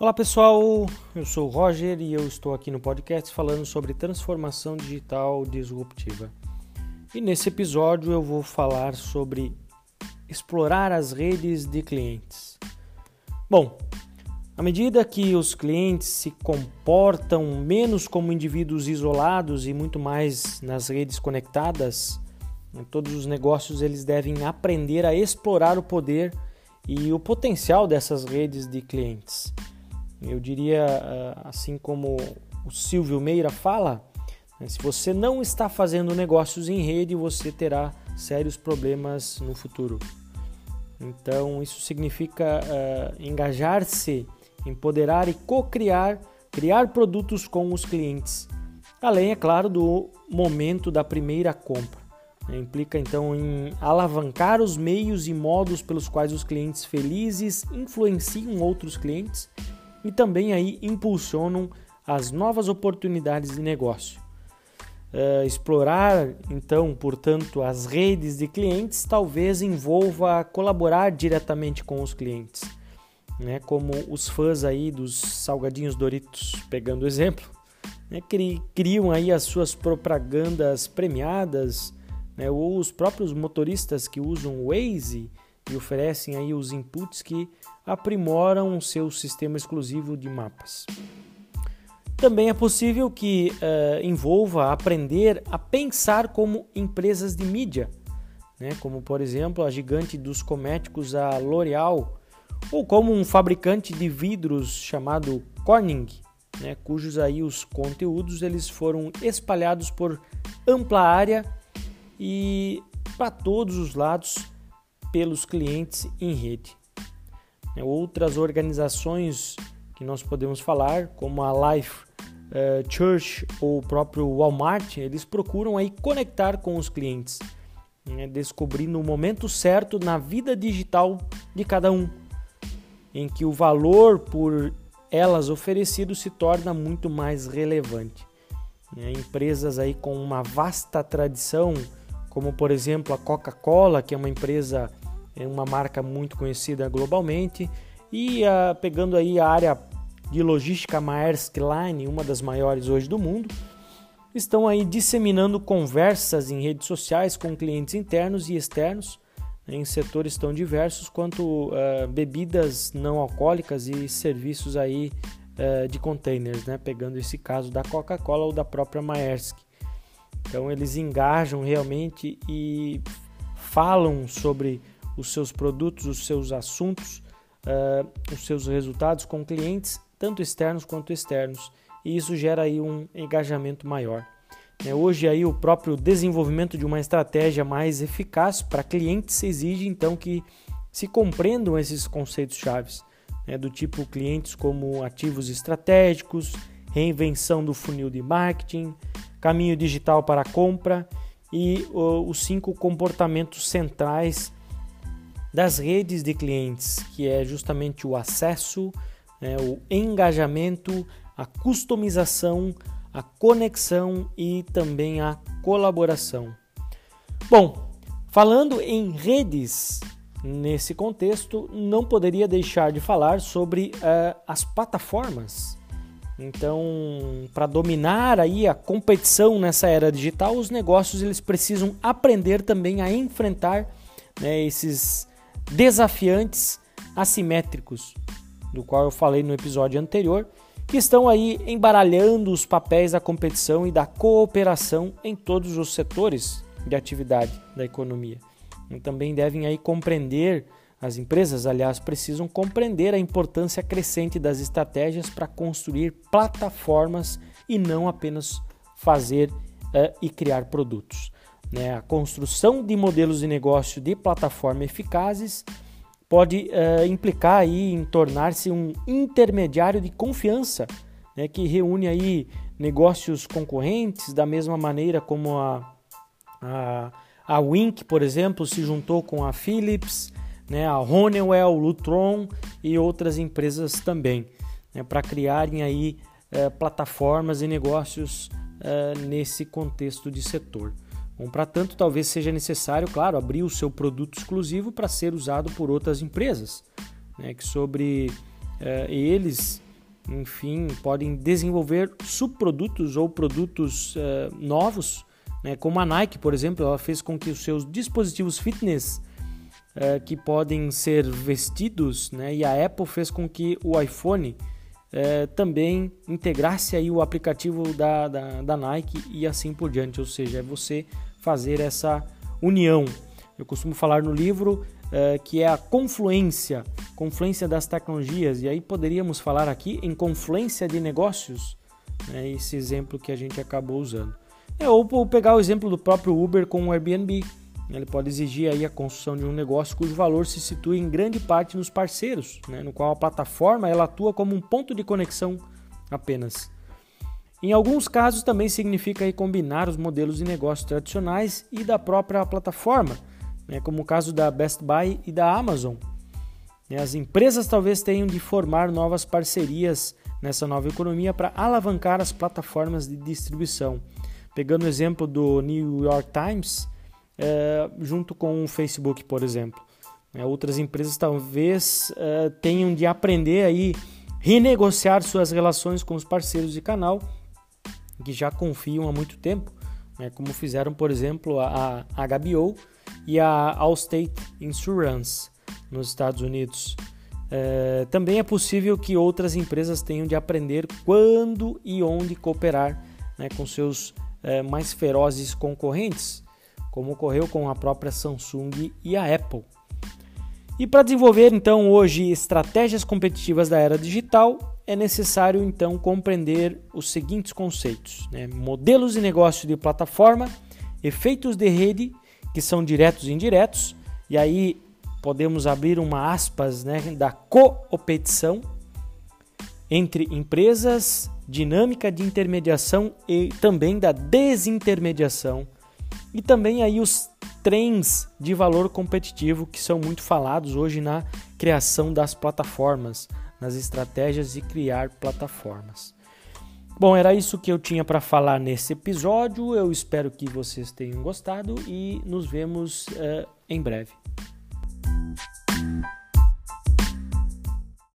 Olá pessoal, eu sou o Roger e eu estou aqui no podcast falando sobre transformação digital disruptiva. E nesse episódio eu vou falar sobre explorar as redes de clientes. Bom, à medida que os clientes se comportam menos como indivíduos isolados e muito mais nas redes conectadas, né, todos os negócios eles devem aprender a explorar o poder e o potencial dessas redes de clientes. Eu diria, ah, assim como o Silvio Meira fala, né, se você não está fazendo negócios em rede, você terá sérios problemas no futuro. Então, isso significa uh, engajar-se, empoderar e co-criar, criar produtos com os clientes. Além, é claro, do momento da primeira compra. Né? Implica então em alavancar os meios e modos pelos quais os clientes felizes influenciam outros clientes e também aí impulsionam as novas oportunidades de negócio. Uh, explorar então, portanto, as redes de clientes talvez envolva colaborar diretamente com os clientes, né? Como os fãs aí dos salgadinhos Doritos, pegando exemplo, né? Cri criam aí as suas propagandas premiadas, né? Ou os próprios motoristas que usam Waze e oferecem aí os inputs que aprimoram o seu sistema exclusivo de mapas. Também é possível que uh, envolva aprender a pensar como empresas de mídia, né? como por exemplo a gigante dos cosméticos, a L'Oréal, ou como um fabricante de vidros chamado Corning, né? cujos aí os conteúdos eles foram espalhados por ampla área e para todos os lados pelos clientes em rede. Né, outras organizações que nós podemos falar, como a Life uh, Church ou o próprio Walmart, eles procuram aí conectar com os clientes, né, descobrindo o momento certo na vida digital de cada um, em que o valor por elas oferecido se torna muito mais relevante. Né, empresas aí com uma vasta tradição, como por exemplo a Coca-Cola, que é uma empresa é uma marca muito conhecida globalmente. E uh, pegando aí a área de logística Maersk Line, uma das maiores hoje do mundo, estão aí disseminando conversas em redes sociais com clientes internos e externos né, em setores tão diversos quanto uh, bebidas não alcoólicas e serviços aí uh, de containers, né? pegando esse caso da Coca-Cola ou da própria Maersk. Então eles engajam realmente e falam sobre os seus produtos, os seus assuntos, uh, os seus resultados com clientes, tanto externos quanto externos, e isso gera aí um engajamento maior. É, hoje aí o próprio desenvolvimento de uma estratégia mais eficaz para clientes exige então que se compreendam esses conceitos chaves, né, do tipo clientes como ativos estratégicos, reinvenção do funil de marketing, caminho digital para a compra e os cinco comportamentos centrais das redes de clientes, que é justamente o acesso, né, o engajamento, a customização, a conexão e também a colaboração. Bom, falando em redes, nesse contexto, não poderia deixar de falar sobre uh, as plataformas. Então, para dominar aí a competição nessa era digital, os negócios eles precisam aprender também a enfrentar né, esses desafiantes assimétricos, do qual eu falei no episódio anterior, que estão aí embaralhando os papéis da competição e da cooperação em todos os setores de atividade da economia. E também devem aí compreender as empresas, aliás, precisam compreender a importância crescente das estratégias para construir plataformas e não apenas fazer uh, e criar produtos. Né? A construção de modelos de negócio de plataforma eficazes pode uh, implicar aí em tornar-se um intermediário de confiança, né? que reúne aí negócios concorrentes da mesma maneira como a, a, a Wink, por exemplo, se juntou com a Philips, né? a Honeywell, Lutron e outras empresas também, né? para criarem aí uh, plataformas e negócios uh, nesse contexto de setor. Bom, para tanto, talvez seja necessário, claro, abrir o seu produto exclusivo para ser usado por outras empresas, né, que sobre eh, eles enfim, podem desenvolver subprodutos ou produtos uh, novos, né? como a Nike, por exemplo, ela fez com que os seus dispositivos fitness uh, que podem ser vestidos, né? e a Apple fez com que o iPhone uh, também integrasse aí o aplicativo da, da, da Nike e assim por diante, ou seja, é você fazer essa união. Eu costumo falar no livro uh, que é a confluência, confluência das tecnologias, e aí poderíamos falar aqui em confluência de negócios, né, esse exemplo que a gente acabou usando. É, ou, ou pegar o exemplo do próprio Uber com o Airbnb. Ele pode exigir aí a construção de um negócio cujo valor se situa em grande parte nos parceiros, né, no qual a plataforma ela atua como um ponto de conexão apenas. Em alguns casos também significa combinar os modelos de negócio tradicionais e da própria plataforma, né, como o caso da Best Buy e da Amazon. Né, as empresas talvez tenham de formar novas parcerias nessa nova economia para alavancar as plataformas de distribuição. Pegando o exemplo do New York Times, é, junto com o Facebook, por exemplo. É, outras empresas talvez é, tenham de aprender aí renegociar suas relações com os parceiros de canal que já confiam há muito tempo, né, como fizeram, por exemplo, a, a HBO e a Allstate Insurance nos Estados Unidos. É, também é possível que outras empresas tenham de aprender quando e onde cooperar né, com seus é, mais ferozes concorrentes, como ocorreu com a própria Samsung e a Apple. E para desenvolver então hoje estratégias competitivas da era digital, é necessário então compreender os seguintes conceitos: né? modelos de negócio de plataforma, efeitos de rede que são diretos e indiretos, e aí podemos abrir uma aspas né, da coopetição entre empresas, dinâmica de intermediação e também da desintermediação, e também aí os trens de valor competitivo que são muito falados hoje na criação das plataformas, nas estratégias de criar plataformas. Bom, era isso que eu tinha para falar nesse episódio. Eu espero que vocês tenham gostado e nos vemos uh, em breve.